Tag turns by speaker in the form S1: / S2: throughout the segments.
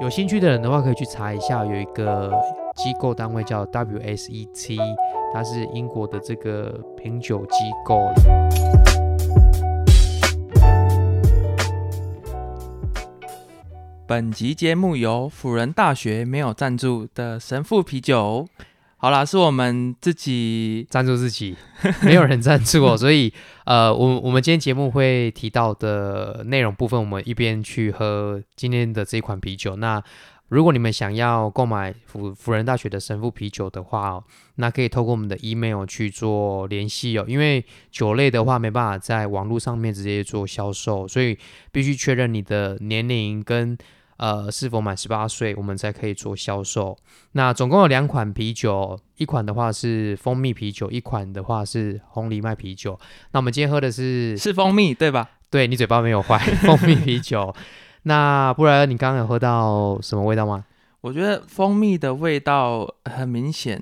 S1: 有兴趣的人的话，可以去查一下，有一个机构单位叫 WSET，它是英国的这个品酒机构。
S2: 本集节目由辅仁大学没有赞助的神父啤酒。好啦，是我们自己
S1: 赞助自己，没有人赞助我，所以呃，我我们今天节目会提到的内容部分，我们一边去喝今天的这款啤酒。那如果你们想要购买辅辅仁大学的神父啤酒的话哦，那可以透过我们的 email 去做联系哦，因为酒类的话没办法在网络上面直接做销售，所以必须确认你的年龄跟。呃，是否满十八岁，我们才可以做销售。那总共有两款啤酒，一款的话是蜂蜜啤酒，一款的话是红藜麦啤酒。那我们今天喝的是
S2: 是蜂蜜，对吧？
S1: 对你嘴巴没有坏，蜂蜜啤酒。那不然你刚刚有喝到什么味道吗？
S2: 我觉得蜂蜜的味道很明显，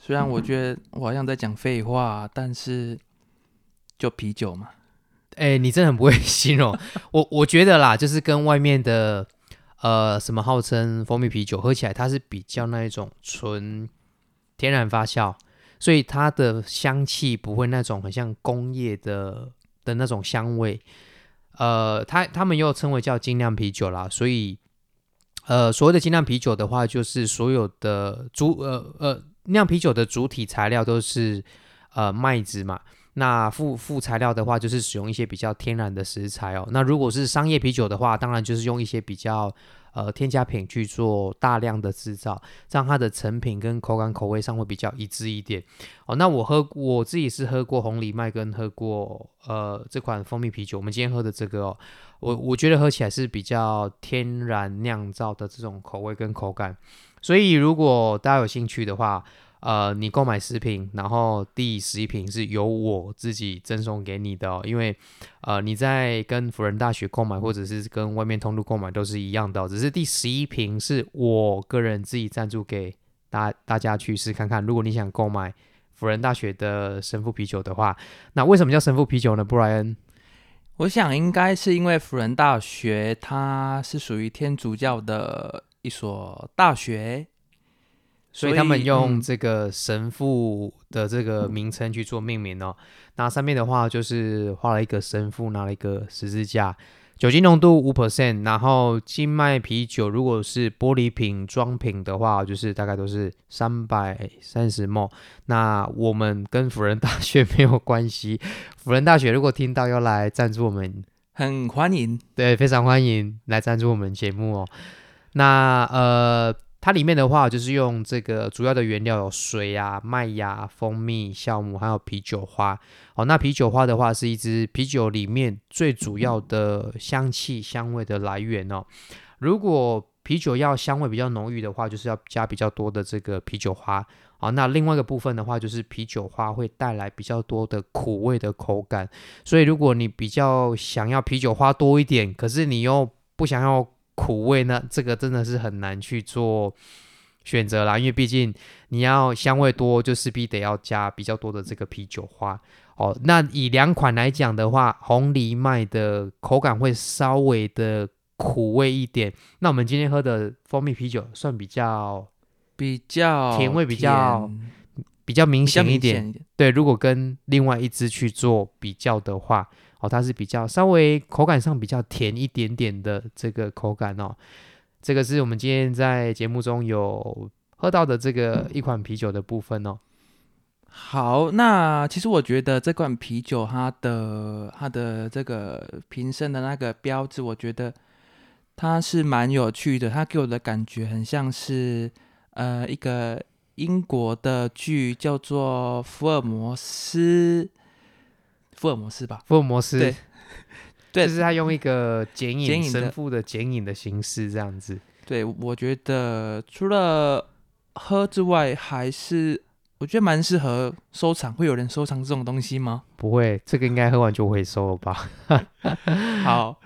S2: 虽然我觉得我好像在讲废话，但是就啤酒嘛。
S1: 哎，你真的很不会形容。我我觉得啦，就是跟外面的。呃，什么号称蜂蜜啤酒，喝起来它是比较那一种纯天然发酵，所以它的香气不会那种很像工业的的那种香味。呃，它他们又称为叫精酿啤酒啦，所以呃，所谓的精酿啤酒的话，就是所有的主呃呃酿啤酒的主体材料都是呃麦子嘛。那副副材料的话，就是使用一些比较天然的食材哦。那如果是商业啤酒的话，当然就是用一些比较呃添加品去做大量的制造，这样它的成品跟口感口味上会比较一致一点哦。那我喝我自己是喝过红藜麦跟喝过呃这款蜂蜜啤酒，我们今天喝的这个哦，我我觉得喝起来是比较天然酿造的这种口味跟口感，所以如果大家有兴趣的话。呃，你购买十瓶，然后第十一瓶是由我自己赠送给你的哦，因为呃你在跟辅仁大学购买或者是跟外面通路购买都是一样的，只是第十一瓶是我个人自己赞助给大大家去试看看。如果你想购买辅仁大学的神父啤酒的话，那为什么叫神父啤酒呢？布莱恩，
S2: 我想应该是因为辅仁大学它是属于天主教的一所大学。
S1: 所以他们用这个神父的这个名称去做命名哦。那上面的话就是画了一个神父拿了一个十字架，酒精浓度五 percent。然后金麦啤酒如果是玻璃瓶装瓶的话，就是大概都是三百三十 ml。那我们跟辅仁大学没有关系，辅仁大学如果听到要来赞助我们，
S2: 很欢迎，
S1: 对，非常欢迎来赞助我们节目哦。那呃。它里面的话就是用这个主要的原料有水呀、麦芽、蜂蜜、酵母，还有啤酒花。哦，那啤酒花的话是一支啤酒里面最主要的香气香味的来源哦。如果啤酒要香味比较浓郁的话，就是要加比较多的这个啤酒花。好，那另外一个部分的话，就是啤酒花会带来比较多的苦味的口感。所以如果你比较想要啤酒花多一点，可是你又不想要。苦味呢？这个真的是很难去做选择啦，因为毕竟你要香味多，就势必得要加比较多的这个啤酒花哦。那以两款来讲的话，红藜麦的口感会稍微的苦味一点。那我们今天喝的蜂蜜啤酒算比较
S2: 比较
S1: 甜味比较比较明显一点。对，如果跟另外一支去做比较的话。它是比较稍微口感上比较甜一点点的这个口感哦，这个是我们今天在节目中有喝到的这个一款啤酒的部分哦。
S2: 好，那其实我觉得这款啤酒它的它的这个瓶身的那个标志，我觉得它是蛮有趣的，它给我的感觉很像是呃一个英国的剧叫做《福尔摩斯》。福尔摩斯吧，
S1: 福尔摩斯，
S2: 对，对，
S1: 就是他用一个剪影神父的剪影的形式这样子。
S2: 对，我觉得除了喝之外，还是我觉得蛮适合收藏。会有人收藏这种东西吗？
S1: 不会，这个应该喝完就会收了吧。
S2: 好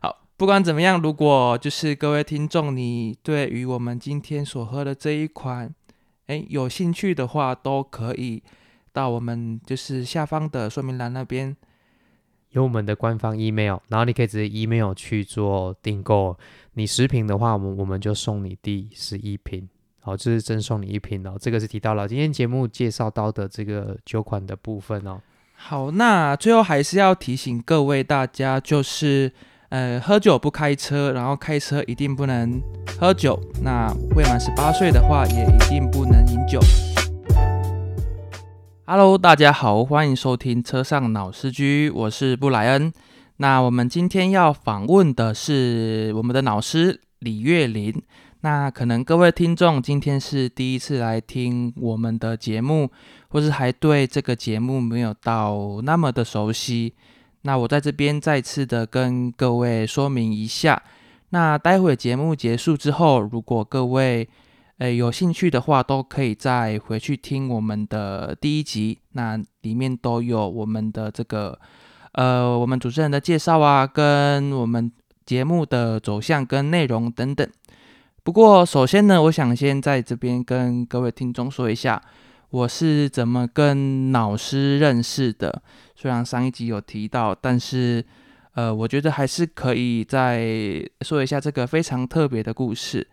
S2: 好，不管怎么样，如果就是各位听众，你对于我们今天所喝的这一款，哎，有兴趣的话，都可以。到我们就是下方的说明栏那边
S1: 有我们的官方 email，然后你可以直接 email 去做订购。你十瓶的话，我们我们就送你第十一瓶，好，这是赠送你一瓶哦。这个是提到了今天节目介绍到的这个酒款的部分哦。
S2: 好，那最后还是要提醒各位大家，就是呃，喝酒不开车，然后开车一定不能喝酒。那未满十八岁的话，也一定不能饮酒。Hello，大家好，欢迎收听车上老司机，我是布莱恩。那我们今天要访问的是我们的老师李月林。那可能各位听众今天是第一次来听我们的节目，或是还对这个节目没有到那么的熟悉。那我在这边再次的跟各位说明一下。那待会节目结束之后，如果各位诶有兴趣的话，都可以再回去听我们的第一集，那里面都有我们的这个。呃，我们主持人的介绍啊，跟我们节目的走向跟内容等等。不过，首先呢，我想先在这边跟各位听众说一下，我是怎么跟老师认识的。虽然上一集有提到，但是呃，我觉得还是可以再说一下这个非常特别的故事。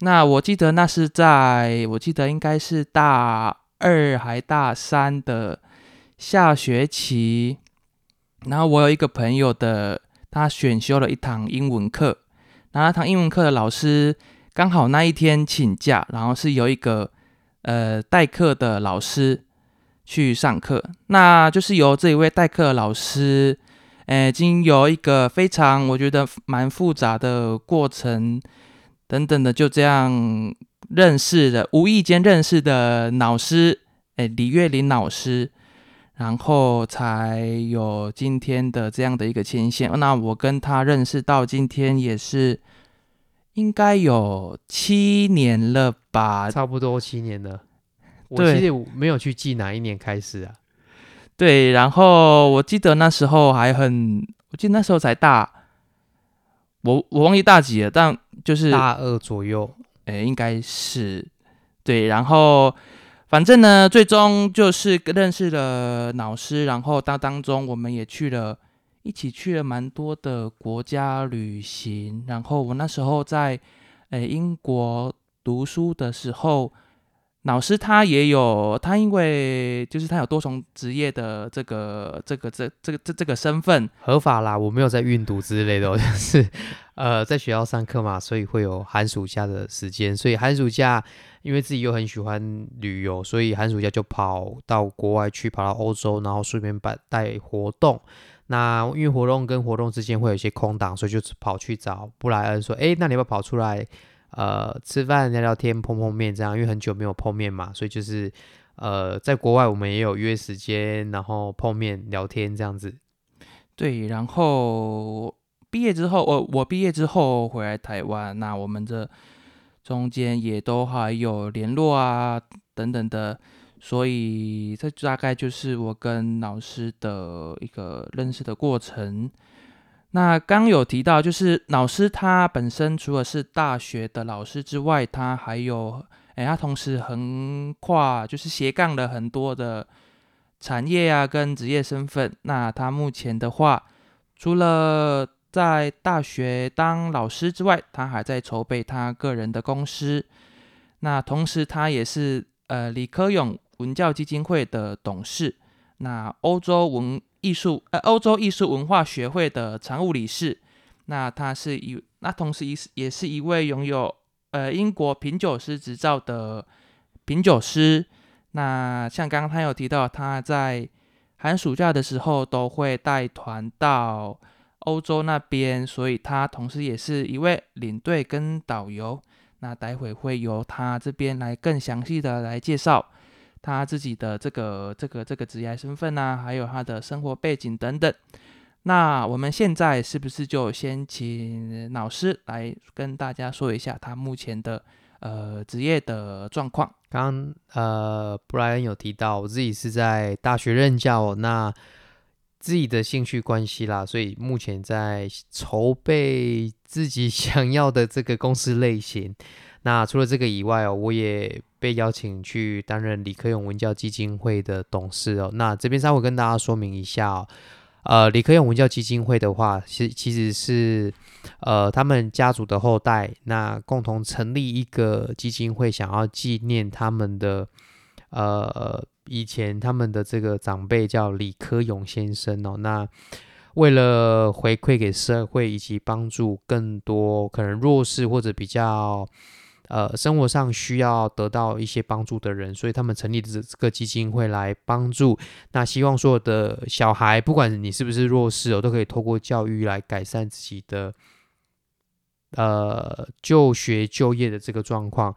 S2: 那我记得那是在我记得应该是大二还大三的下学期。然后我有一个朋友的，他选修了一堂英文课，然后那堂英文课的老师刚好那一天请假，然后是有一个呃代课的老师去上课，那就是由这一位代课老师，呃，经由一个非常我觉得蛮复杂的过程等等的，就这样认识的，无意间认识的老师，哎，李月林老师。然后才有今天的这样的一个牵线。那我跟他认识到今天也是应该有七年了吧？
S1: 差不多七年了。我记得没有去记哪一年开始啊？
S2: 对。然后我记得那时候还很，我记得那时候才大，我我忘记大几了，但就是
S1: 大二左右。
S2: 哎，应该是对。然后。反正呢，最终就是认识了老师，然后当当中我们也去了，一起去了蛮多的国家旅行。然后我那时候在诶英国读书的时候，老师他也有他，因为就是他有多重职业的这个这个这这个这这个身份
S1: 合法啦，我没有在运毒之类的，就是呃在学校上课嘛，所以会有寒暑假的时间，所以寒暑假。因为自己又很喜欢旅游，所以寒暑假就跑到国外去，跑到欧洲，然后顺便办带活动。那因为活动跟活动之间会有一些空档，所以就跑去找布莱恩说：“哎，那你要不要跑出来，呃，吃饭聊聊天，碰碰面这样？因为很久没有碰面嘛，所以就是呃，在国外我们也有约时间，然后碰面聊天这样子。
S2: 对，然后毕业之后，我我毕业之后回来台湾，那我们这。中间也都还有联络啊，等等的，所以这大概就是我跟老师的一个认识的过程。那刚有提到，就是老师他本身除了是大学的老师之外，他还有，哎，他同时横跨就是斜杠了很多的产业啊，跟职业身份。那他目前的话，除了在大学当老师之外，他还在筹备他个人的公司。那同时，他也是呃李科勇文教基金会的董事。那欧洲文艺术呃欧洲艺术文化学会的常务理事。那他是一那同时也是也是一位拥有呃英国品酒师执照的品酒师。那像刚刚他有提到，他在寒暑假的时候都会带团到。欧洲那边，所以他同时也是一位领队跟导游。那待会会由他这边来更详细的来介绍他自己的这个这个这个职业身份啊，还有他的生活背景等等。那我们现在是不是就先请老师来跟大家说一下他目前的呃职业的状况？
S1: 刚呃布莱恩有提到，我自己是在大学任教，那。自己的兴趣关系啦，所以目前在筹备自己 想要的这个公司类型。那除了这个以外哦，我也被邀请去担任李克勇文教基金会的董事哦。那这边稍微跟大家说明一下哦，呃，李克勇文教基金会的话，其其实是呃他们家族的后代，那共同成立一个基金会，想要纪念他们的呃以前他们的这个长辈叫李克勇先生哦。那为了回馈给社会，以及帮助更多可能弱势或者比较。呃，生活上需要得到一些帮助的人，所以他们成立的这个基金会来帮助。那希望所有的小孩，不管你是不是弱势哦，都可以透过教育来改善自己的呃就学就业的这个状况。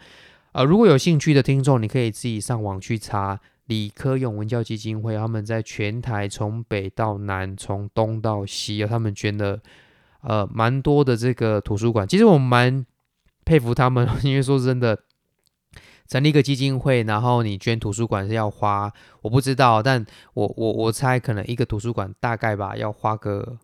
S1: 呃，如果有兴趣的听众，你可以自己上网去查理科永文教基金会，他们在全台从北到南，从东到西，有他们捐了呃蛮多的这个图书馆。其实我们蛮。佩服他们，因为说真的，成立一个基金会，然后你捐图书馆是要花，我不知道，但我我我猜可能一个图书馆大概吧，要花个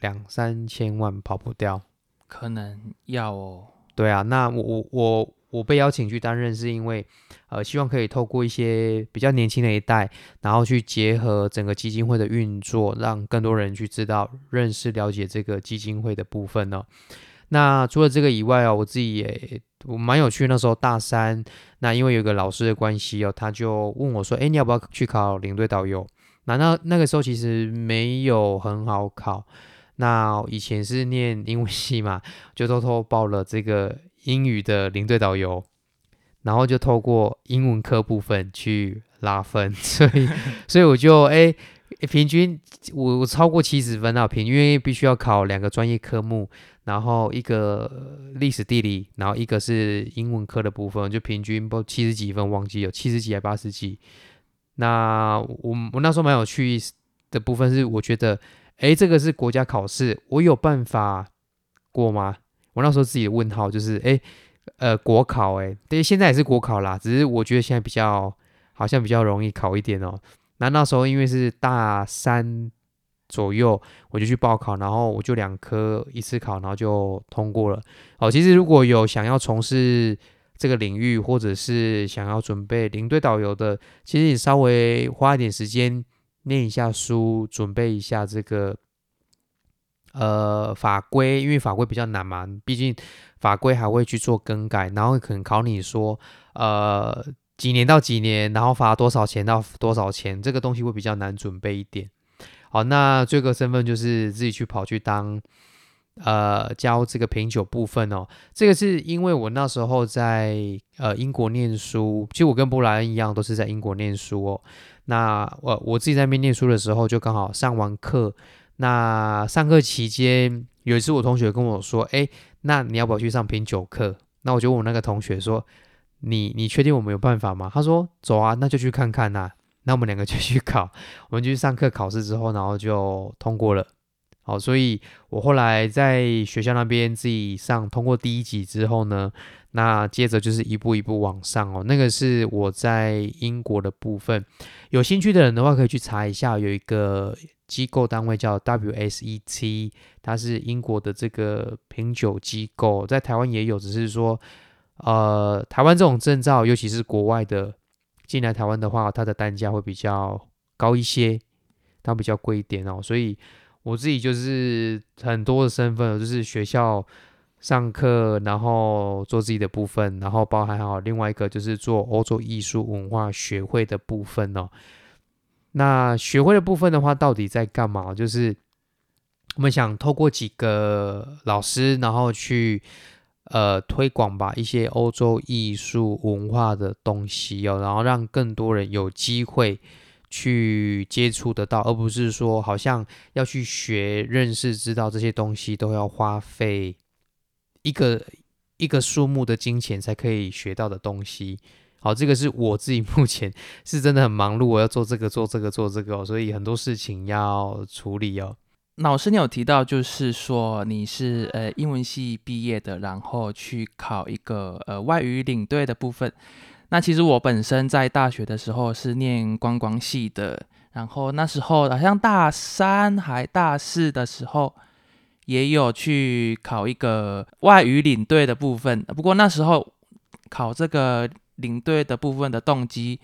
S1: 两三千万跑不掉，
S2: 可能要哦。
S1: 对啊，那我我我我被邀请去担任，是因为呃，希望可以透过一些比较年轻的一代，然后去结合整个基金会的运作，让更多人去知道、认识、了解这个基金会的部分呢。那除了这个以外哦，我自己也我蛮有趣。那时候大三，那因为有个老师的关系哦，他就问我说：“哎，你要不要去考领队导游？”那那那个时候其实没有很好考。那以前是念英文系嘛，就偷偷报了这个英语的领队导游，然后就透过英文科部分去拉分，所以 所以我就哎。平均我我超过七十分啊，平均必须要考两个专业科目，然后一个历史地理，然后一个是英文科的部分，就平均不七十几分，忘记有七十几还八十几。那我我那时候蛮有趣的部分是，我觉得，哎，这个是国家考试，我有办法过吗？我那时候自己的问号就是，哎，呃，国考，哎，对，现在也是国考啦，只是我觉得现在比较好像比较容易考一点哦。那那时候因为是大三左右，我就去报考，然后我就两科一次考，然后就通过了。哦，其实如果有想要从事这个领域，或者是想要准备领队导游的，其实你稍微花一点时间念一下书，准备一下这个呃法规，因为法规比较难嘛，毕竟法规还会去做更改，然后可能考你说呃。几年到几年，然后罚多少钱到多少钱，这个东西会比较难准备一点。好，那这个身份就是自己去跑去当，呃，教这个品酒部分哦。这个是因为我那时候在呃英国念书，其实我跟布莱恩一样，都是在英国念书哦。那我我自己在那边念书的时候，就刚好上完课。那上课期间，有一次我同学跟我说：“哎，那你要不要去上品酒课？”那我就问我那个同学说。你你确定我们有办法吗？他说走啊，那就去看看呐。那我们两个就去考，我们就去上课考试之后，然后就通过了。好，所以我后来在学校那边自己上通过第一级之后呢，那接着就是一步一步往上哦。那个是我在英国的部分，有兴趣的人的话可以去查一下，有一个机构单位叫 WSET，它是英国的这个品酒机构，在台湾也有，只是说。呃，台湾这种证照，尤其是国外的进来台湾的话，它的单价会比较高一些，它比较贵一点哦。所以我自己就是很多的身份，就是学校上课，然后做自己的部分，然后包含好另外一个就是做欧洲艺术文化学会的部分哦。那学会的部分的话，到底在干嘛？就是我们想透过几个老师，然后去。呃，推广吧一些欧洲艺术文化的东西哦，然后让更多人有机会去接触得到，而不是说好像要去学、认识、知道这些东西都要花费一个一个数目的金钱才可以学到的东西。好，这个是我自己目前 是真的很忙碌，我要做这个、做这个、做这个，所以很多事情要处理哦。
S2: 老师，你有提到，就是说你是呃英文系毕业的，然后去考一个呃外语领队的部分。那其实我本身在大学的时候是念观光系的，然后那时候好像大三还大四的时候，也有去考一个外语领队的部分。不过那时候考这个领队的部分的动机，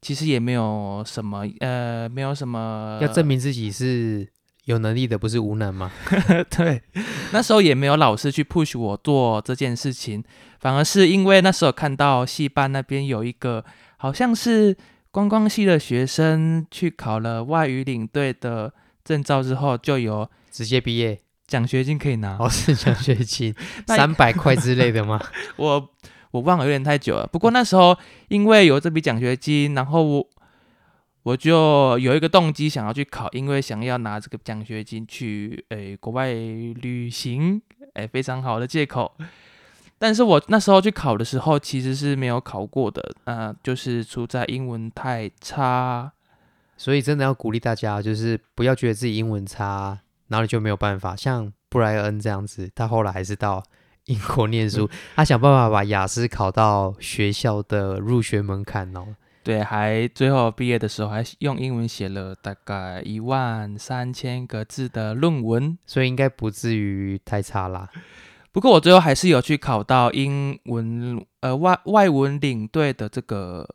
S2: 其实也没有什么呃，没有什么
S1: 要证明自己是。有能力的不是无能吗？
S2: 对，那时候也没有老师去 push 我做这件事情，反而是因为那时候看到戏班那边有一个好像是观光系的学生去考了外语领队的证照之后，就有
S1: 直接毕业
S2: 奖学金可以拿。
S1: 哦，是奖学金 三百块之类的吗？
S2: 我我忘了，有点太久了。不过那时候因为有这笔奖学金，然后我我就有一个动机想要去考，因为想要拿这个奖学金去诶国外旅行，诶非常好的借口。但是我那时候去考的时候，其实是没有考过的，呃，就是出在英文太差。
S1: 所以真的要鼓励大家，就是不要觉得自己英文差，然后你就没有办法。像布莱恩这样子，他后来还是到英国念书，他想办法把雅思考到学校的入学门槛哦。
S2: 对，还最后毕业的时候还用英文写了大概一万三千个字的论文。
S1: 所以应该不至于太差啦。
S2: 不过我最后还是有去考到英文呃外外文领队的这个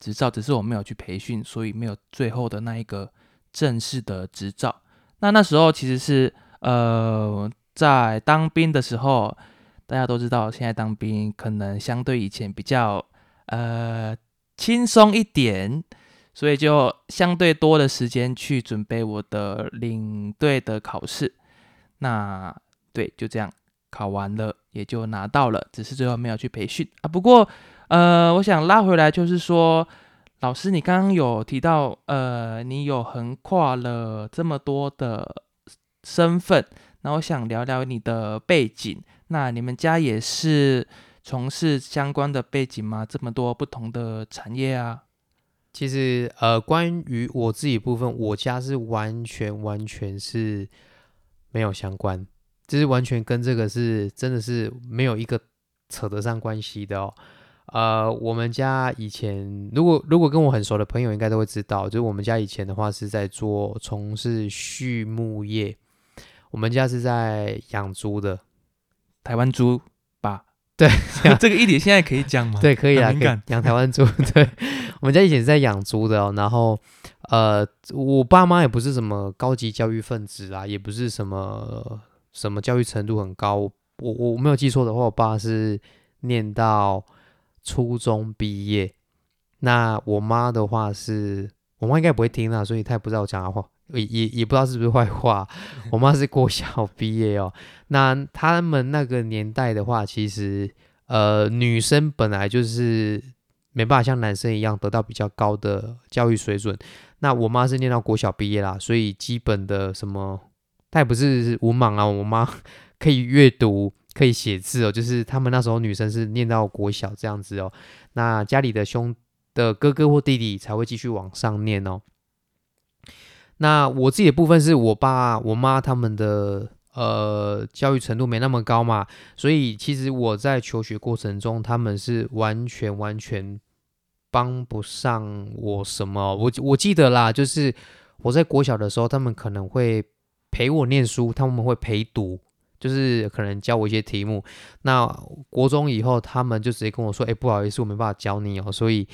S2: 执照，只是我没有去培训，所以没有最后的那一个正式的执照。那那时候其实是呃在当兵的时候，大家都知道，现在当兵可能相对以前比较呃轻松一点，所以就相对多的时间去准备我的领队的考试。那对，就这样。考完了也就拿到了，只是最后没有去培训啊。不过，呃，我想拉回来，就是说，老师，你刚刚有提到，呃，你有横跨了这么多的身份，那我想聊聊你的背景。那你们家也是从事相关的背景吗？这么多不同的产业啊？
S1: 其实，呃，关于我自己部分，我家是完全完全是没有相关。就是完全跟这个是真的是没有一个扯得上关系的哦。呃，我们家以前如果如果跟我很熟的朋友应该都会知道，就是我们家以前的话是在做从事畜牧业，我们家是在养猪的，
S2: 台湾猪吧？
S1: 对，
S2: 这个一点现在可以讲吗？
S1: 对，可以啊，可以养台湾猪。对，我们家以前是在养猪的哦。然后，呃，我爸妈也不是什么高级教育分子啊，也不是什么。什么教育程度很高？我我没有记错的话，我爸是念到初中毕业。那我妈的话是，我妈应该不会听啦，所以她也不知道我讲的话，也也也不知道是不是坏话。我妈是国小毕业哦。那他们那个年代的话，其实呃，女生本来就是没办法像男生一样得到比较高的教育水准。那我妈是念到国小毕业啦，所以基本的什么。她也不是文盲啊，我妈可以阅读，可以写字哦。就是他们那时候女生是念到国小这样子哦，那家里的兄的哥哥或弟弟才会继续往上念哦。那我自己的部分是我爸我妈他们的呃教育程度没那么高嘛，所以其实我在求学过程中，他们是完全完全帮不上我什么。我我记得啦，就是我在国小的时候，他们可能会。陪我念书，他们会陪读，就是可能教我一些题目。那国中以后，他们就直接跟我说：“哎，不好意思，我没办法教你哦，所以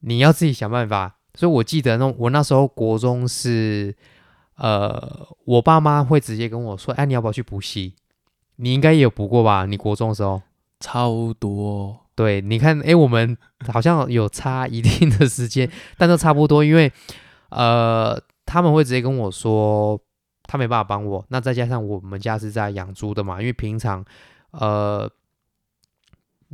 S1: 你要自己想办法。”所以我记得那我那时候国中是，呃，我爸妈会直接跟我说：“哎，你要不要去补习？你应该也有补过吧？你国中的时候
S2: 超多。
S1: 对，你看，哎，我们好像有差一定的时间，但都差不多，因为呃，他们会直接跟我说。他没办法帮我，那再加上我们家是在养猪的嘛，因为平常，呃，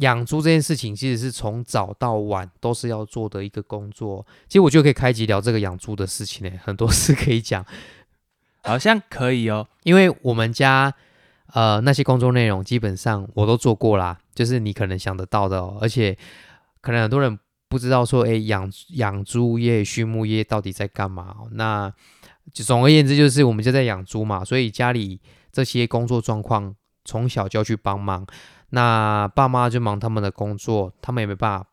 S1: 养猪这件事情其实是从早到晚都是要做的一个工作。其实我就可以开集聊这个养猪的事情呢，很多事可以讲，
S2: 好像可以哦。
S1: 因为我们家呃那些工作内容基本上我都做过啦，就是你可能想得到的哦，而且可能很多人不知道说，哎，养养猪业、畜牧业到底在干嘛？那总而言之，就是我们就在养猪嘛，所以家里这些工作状况从小就要去帮忙。那爸妈就忙他们的工作，他们也没办法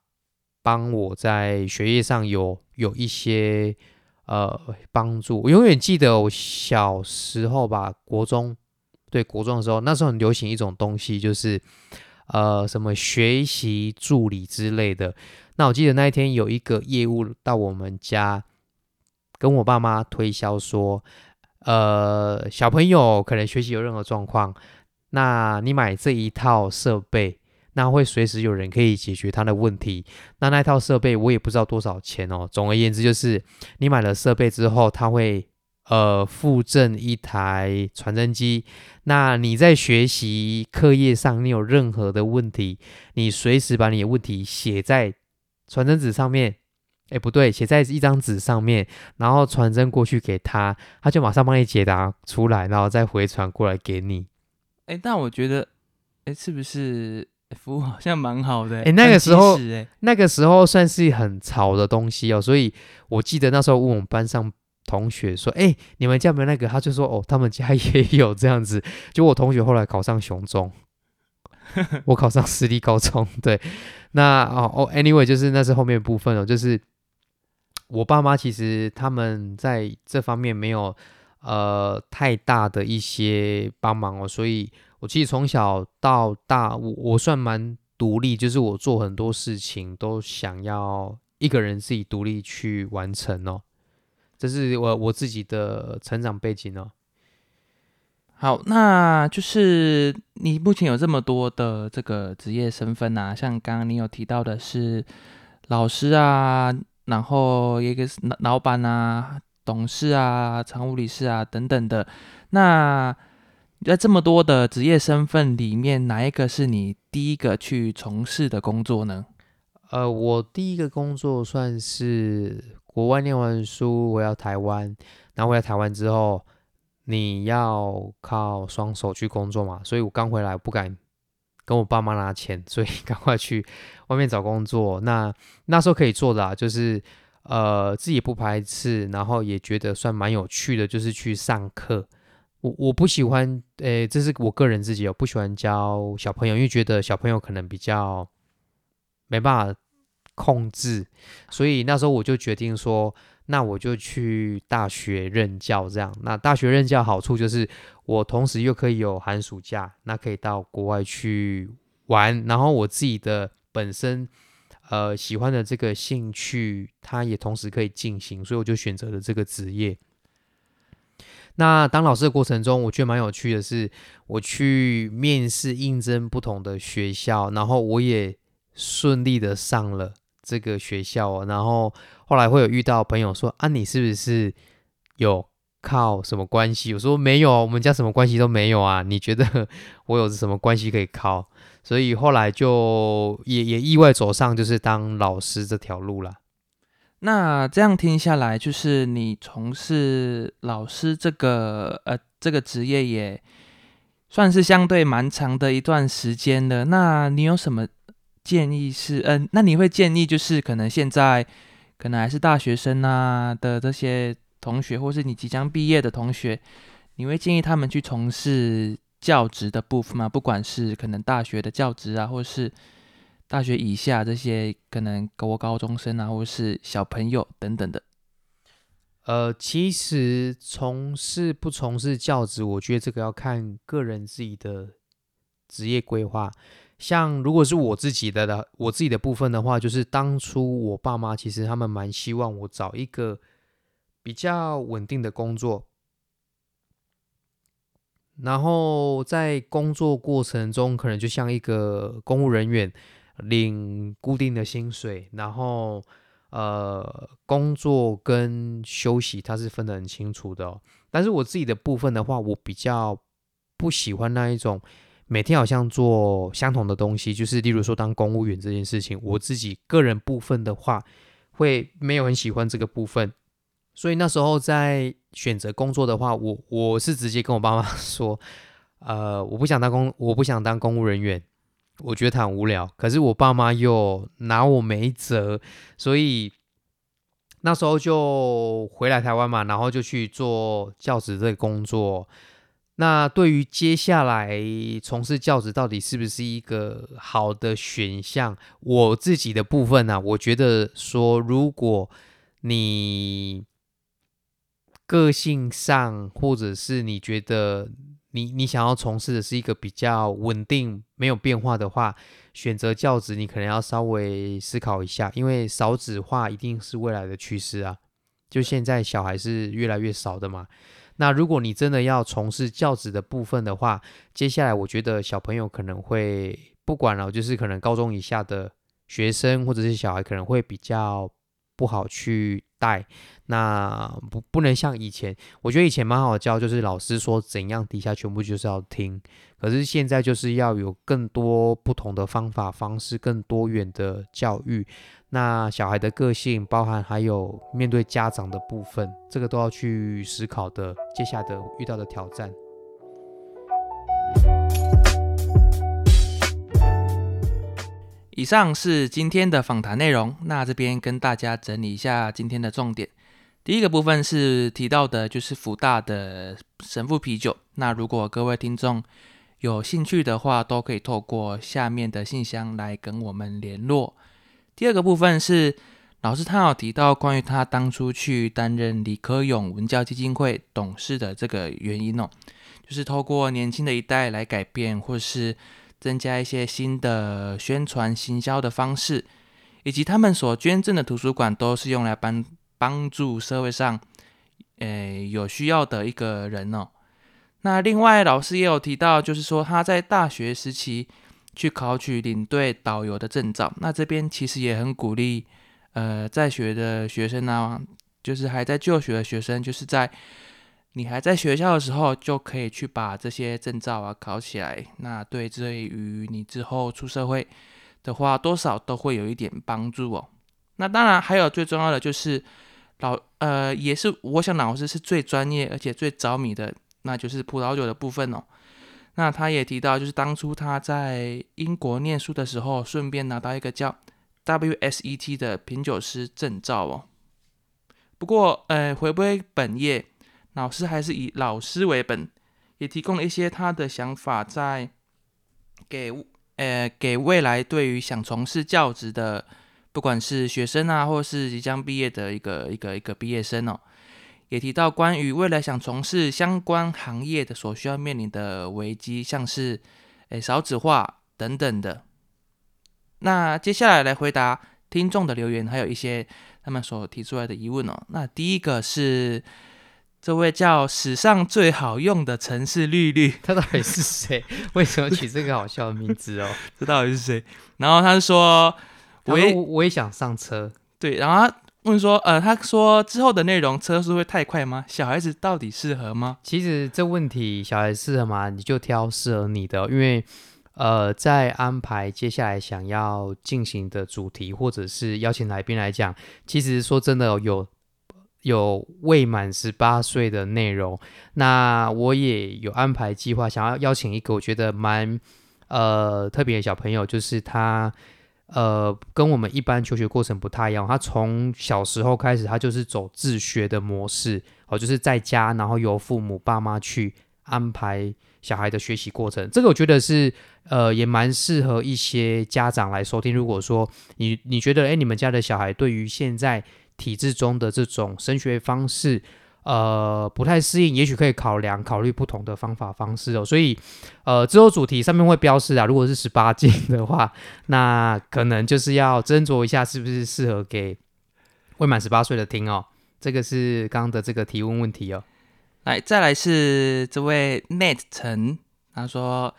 S1: 帮我在学业上有有一些呃帮助。我永远记得我小时候吧，国中对国中的时候，那时候很流行一种东西，就是呃什么学习助理之类的。那我记得那一天有一个业务到我们家。跟我爸妈推销说，呃小朋友可能学习有任何状况，那你买这一套设备，那会随时有人可以解决他的问题。那那套设备我也不知道多少钱哦。总而言之，就是你买了设备之后，他会呃附赠一台传真机。那你在学习课业上，你有任何的问题，你随时把你的问题写在传真纸上面，哎，不对，写在一张纸上面，然后传真过去给他，他就马上帮你解答出来，然后再回传过来给你。
S2: 哎，但我觉得，哎，是不是服务好像蛮好的？
S1: 哎，那个时候，那个时候算是很潮的东西哦，所以我记得那时候问我们班上。同学说：“哎，你们家没有那个？”他就说：“哦，他们家 也有这样子。”就我同学后来考上雄中，我考上私立高中。对，那哦哦，anyway，就是那是后面部分哦。就是我爸妈其实他们在这方面没有呃太大的一些帮忙哦，所以我其实从小到大，我我算蛮独立，就是我做很多事情都想要一个人自己独立去完成哦。这是我我自己的成长背景哦。
S2: 好，那就是你目前有这么多的这个职业身份啊，像刚刚你有提到的是老师啊，然后一个是老板啊、董事啊、常务理事啊等等的。那在这么多的职业身份里面，哪一个是你第一个去从事的工作呢？
S1: 呃，我第一个工作算是。国外念完书回到台湾，然后回来台湾之后，你要靠双手去工作嘛，所以我刚回来不敢跟我爸妈拿钱，所以 赶快去外面找工作。那那时候可以做的啊，就是呃自己不排斥，然后也觉得算蛮有趣的，就是去上课。我我不喜欢，诶，这是我个人自己哦，不喜欢教小朋友，因为觉得小朋友可能比较没办法。控制，所以那时候我就决定说，那我就去大学任教。这样，那大学任教好处就是，我同时又可以有寒暑假，那可以到国外去玩。然后我自己的本身，呃，喜欢的这个兴趣，它也同时可以进行，所以我就选择了这个职业。那当老师的过程中，我觉得蛮有趣的是，我去面试应征不同的学校，然后我也顺利的上了。这个学校哦，然后后来会有遇到朋友说啊，你是不是有靠什么关系？我说没有，我们家什么关系都没有啊。你觉得 我有什么关系可以靠？所以后来就也也意外走上就是当老师这条路了。
S2: 那这样听下来，就是你从事老师这个呃这个职业也算是相对蛮长的一段时间了。那你有什么？建议是，嗯，那你会建议就是可能现在可能还是大学生啊的这些同学，或是你即将毕业的同学，你会建议他们去从事教职的部分嘛？不管是可能大学的教职啊，或是大学以下这些可能国高中生啊，或是小朋友等等的。
S1: 呃，其实从事不从事教职，我觉得这个要看个人自己的职业规划。像如果是我自己的的我自己的部分的话，就是当初我爸妈其实他们蛮希望我找一个比较稳定的工作，然后在工作过程中可能就像一个公务人员，领固定的薪水，然后呃工作跟休息它是分得很清楚的。但是我自己的部分的话，我比较不喜欢那一种。每天好像做相同的东西，就是例如说当公务员这件事情，我自己个人部分的话，会没有很喜欢这个部分，所以那时候在选择工作的话，我我是直接跟我爸妈 说，呃，我不想当公，我不想当公务人员，我觉得他很无聊。可是我爸妈又拿我没辙，所以那时候就回来台湾嘛，然后就去做教职这个工作。那对于接下来从事教职到底是不是一个好的选项？我自己的部分呢，我觉得说，如果你个性上，或者是你觉得你你想要从事的是一个比较稳定、没有变化的话，选择教职，你可能要稍微思考一下，因为少子化一定是未来的趋势啊。就现在小孩是越来越少的嘛。那如果你真的要从事教职的部分的话，接下来我觉得小朋友可能会不管了，就是可能高中以下的学生或者是小孩可能会比较不好去带。那不不能像以前，我觉得以前蛮好教，就是老师说怎样，底下全部就是要听。可是现在就是要有更多不同的方法方式，更多元的教育。那小孩的个性，包含还有面对家长的部分，这个都要去思考的。接下来的遇到的挑战。
S2: 以上是今天的访谈内容。那这边跟大家整理一下今天的重点。第一个部分是提到的，就是福大的神父啤酒。那如果各位听众有兴趣的话，都可以透过下面的信箱来跟我们联络。第二个部分是老师他有提到关于他当初去担任李科勇文教基金会董事的这个原因哦，就是透过年轻的一代来改变，或是增加一些新的宣传行销的方式，以及他们所捐赠的图书馆都是用来帮。帮助社会上，诶有需要的一个人哦。那另外老师也有提到，就是说他在大学时期去考取领队导游的证照。那这边其实也很鼓励，呃，在学的学生呢，就是还在就学的学生，就是在你还在学校的时候，就可以去把这些证照啊考起来。那对对于你之后出社会的话，多少都会有一点帮助哦。那当然还有最重要的就是。老呃，也是我想老师是最专业而且最着迷的，那就是葡萄酒的部分哦。那他也提到，就是当初他在英国念书的时候，顺便拿到一个叫 WSET 的品酒师证照哦。不过，呃，回归本业，老师还是以老师为本，也提供了一些他的想法，在给呃给未来对于想从事教职的。不管是学生啊，或是即将毕业的一个一个一个毕业生哦，也提到关于未来想从事相关行业的所需要面临的危机，像是诶少子化等等的。那接下来来回答听众的留言，还有一些他们所提出来的疑问哦。那第一个是这位叫史上最好用的城市绿绿，
S1: 他到底是谁？为什么取这个好笑的名字哦？
S2: 这到底是谁？然后他是说。
S1: 我也我也想上车，
S2: 对，然后他问说，呃，他说之后的内容车速会太快吗？小孩子到底适合吗？
S1: 其实这问题小孩适合吗？你就挑适合你的，因为呃，在安排接下来想要进行的主题或者是邀请来宾来讲，其实说真的有有未满十八岁的内容，那我也有安排计划，想要邀请一个我觉得蛮呃特别的小朋友，就是他。呃，跟我们一般求学过程不太一样。他从小时候开始，他就是走自学的模式，哦，就是在家，然后由父母爸妈去安排小孩的学习过程。这个我觉得是，呃，也蛮适合一些家长来收听。如果说你你觉得，哎，你们家的小孩对于现在体制中的这种升学方式，呃，不太适应，也许可以考量考虑不同的方法方式哦。所以，呃，之后主题上面会标示啊，如果是十八禁的话，那可能就是要斟酌一下是不是适合给未满十八岁的听哦。这个是刚刚的这个提问问题哦。
S2: 来，再来是这位 Net 陈，他说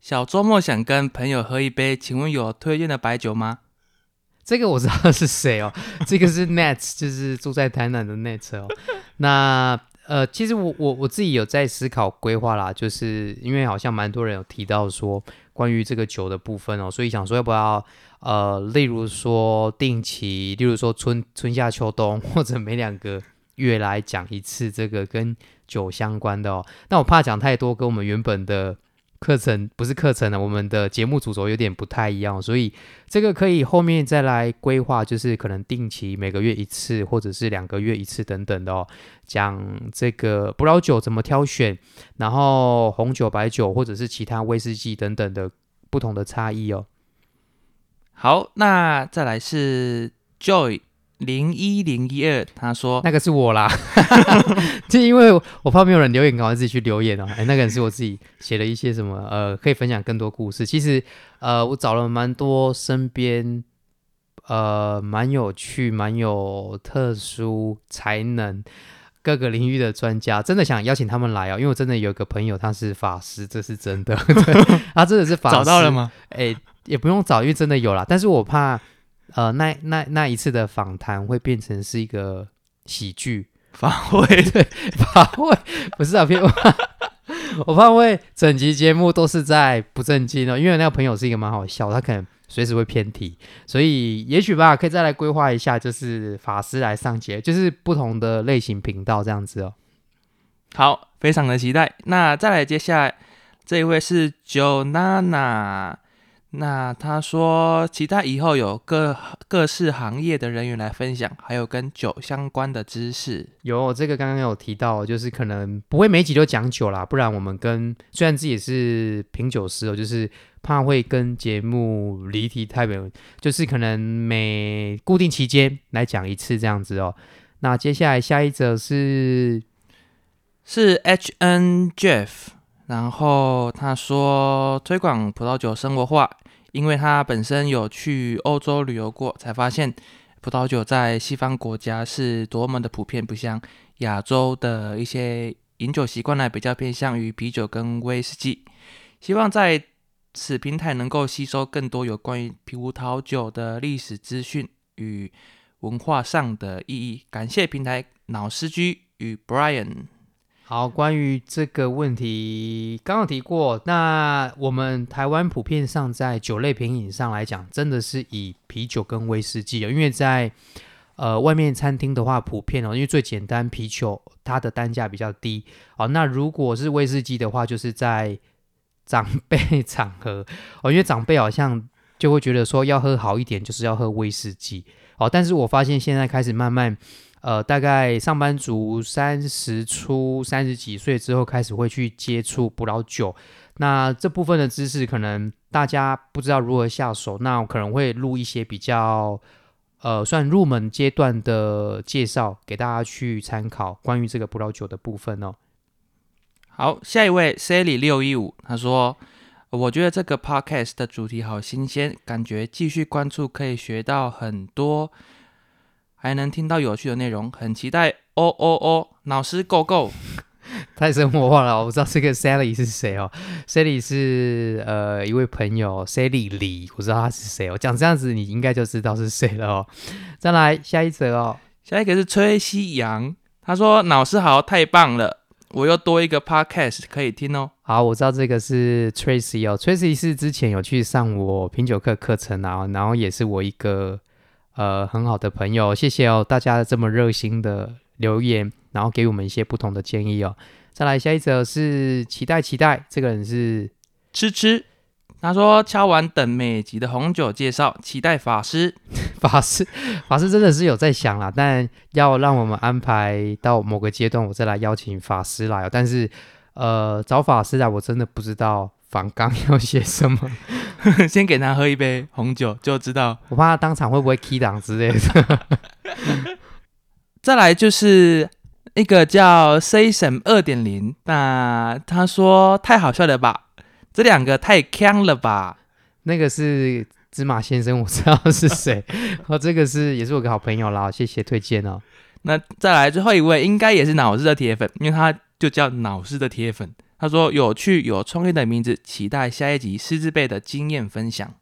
S2: 小周末想跟朋友喝一杯，请问有推荐的白酒吗？
S1: 这个我知道是谁哦，这个是 Net，就是住在台南的 Net 哦。那呃，其实我我我自己有在思考规划啦，就是因为好像蛮多人有提到说关于这个酒的部分哦，所以想说要不要呃，例如说定期，例如说春春夏秋冬，或者每两个月来讲一次这个跟酒相关的哦。但我怕讲太多，跟我们原本的。课程不是课程了，我们的节目主轴有点不太一样，所以这个可以后面再来规划，就是可能定期每个月一次，或者是两个月一次等等的哦。讲这个葡萄酒怎么挑选，然后红酒、白酒或者是其他威士忌等等的不同的差异哦。
S2: 好，那再来是 Joy。零一零一二，他说
S1: 那个是我啦，就因为我怕没有人留言，赶快自己去留言哦。哎，那个人是我自己写了一些什么，呃，可以分享更多故事。其实，呃，我找了蛮多身边，呃，蛮有趣、蛮有特殊才能，各个领域的专家，真的想邀请他们来哦，因为我真的有个朋友他是法师，这是真的，他真的是法师。
S2: 找到了吗？
S1: 哎，也不用找，因为真的有啦。但是我怕，呃，那那那一次的访谈会变成是一个喜剧
S2: 法会，
S1: 对法会不是啊，片。我怕会整集节目都是在不正经哦，因为那个朋友是一个蛮好笑，他可能随时会偏题，所以也许吧，可以再来规划一下，就是法师来上节，就是不同的类型频道这样子哦。
S2: 好，非常的期待。那再来，接下来这一位是 Joanna。那他说，期待以后有各各式行业的人员来分享，还有跟酒相关的知识。
S1: 有这个刚刚有提到，就是可能不会每集都讲酒啦，不然我们跟虽然自己也是品酒师哦，就是怕会跟节目离题太远，就是可能每固定期间来讲一次这样子哦。那接下来下一则是
S2: 是 H N Jeff，然后他说推广葡萄酒生活化。因为他本身有去欧洲旅游过，才发现葡萄酒在西方国家是多么的普遍，不像亚洲的一些饮酒习惯呢，比较偏向于啤酒跟威士忌。希望在此平台能够吸收更多有关于葡萄酒的历史资讯与文化上的意义。感谢平台老司机与 Brian。
S1: 好，关于这个问题，刚刚提过。那我们台湾普遍上在酒类品饮上来讲，真的是以啤酒跟威士忌。因为在呃外面餐厅的话，普遍哦，因为最简单，啤酒它的单价比较低哦。那如果是威士忌的话，就是在长辈场合哦，因为长辈好像就会觉得说要喝好一点，就是要喝威士忌哦。但是我发现现在开始慢慢。呃，大概上班族三十出、三十几岁之后，开始会去接触葡萄酒。那这部分的知识，可能大家不知道如何下手。那我可能会录一些比较，呃，算入门阶段的介绍，给大家去参考关于这个葡萄酒的部分哦。
S2: 好，下一位 Sally 六一五，他说：“我觉得这个 Podcast 的主题好新鲜，感觉继续关注可以学到很多。”还能听到有趣的内容，很期待哦哦哦！老师 Go Go，
S1: 太生活化了，我不知道这个 Sally 是谁哦。Sally 是呃一位朋友，Sally 李，我知道他是谁哦。讲这样子，你应该就知道是谁了哦。再来下一则哦，
S2: 下一个是崔西阳，他说老师好，太棒了，我又多一个 Podcast 可以听哦。
S1: 好，我知道这个是 Tracy 哦，Tracy 是之前有去上我品酒课课程啊，然后也是我一个。呃，很好的朋友，谢谢哦，大家这么热心的留言，然后给我们一些不同的建议哦。再来下一则是期待期待，这个人是
S2: 吃吃，他说敲完等每集的红酒介绍，期待法师
S1: 法师法师真的是有在想啦，但要让我们安排到某个阶段，我再来邀请法师来哦。但是呃，找法师来，我真的不知道反纲 要写什么。
S2: 先给他喝一杯红酒，就知道。
S1: 我怕他当场会不会 key 档之类的。
S2: 再来就是一个叫神二点零，那他说太好笑了吧？这两个太坑了吧？
S1: 那个是芝麻先生，我知道是谁。哦，这个是也是我个好朋友啦，谢谢推荐哦。
S2: 那再来最后一位，应该也是脑子的铁粉，因为他就叫脑子的铁粉。他说：“有趣有创意的名字，期待下一集狮子辈的经验分享。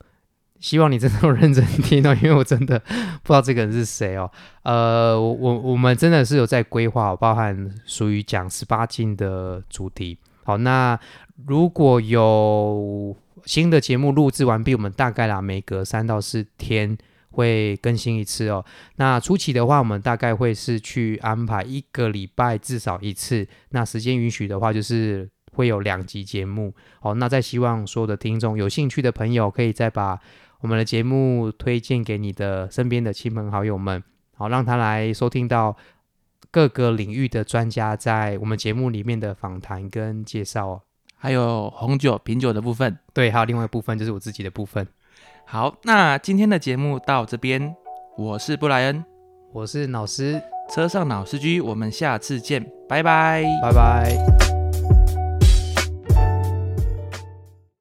S1: 希望你真的认真听哦，因为我真的不知道这个人是谁哦。呃，我我们真的是有在规划，包含属于讲十八禁的主题。好，那如果有新的节目录制完毕，我们大概啦，每隔三到四天会更新一次哦。那初期的话，我们大概会是去安排一个礼拜至少一次。那时间允许的话，就是。”会有两集节目，哦，那再希望所有的听众有兴趣的朋友，可以再把我们的节目推荐给你的身边的亲朋好友们，好，让他来收听到各个领域的专家在我们节目里面的访谈跟介绍。哦，
S2: 还有红酒品酒的部分，
S1: 对，还有另外一部分就是我自己的部分。
S2: 好，那今天的节目到这边，我是布莱恩，
S1: 我是老师，
S2: 车上老司机，我们下次见，拜拜，
S1: 拜拜。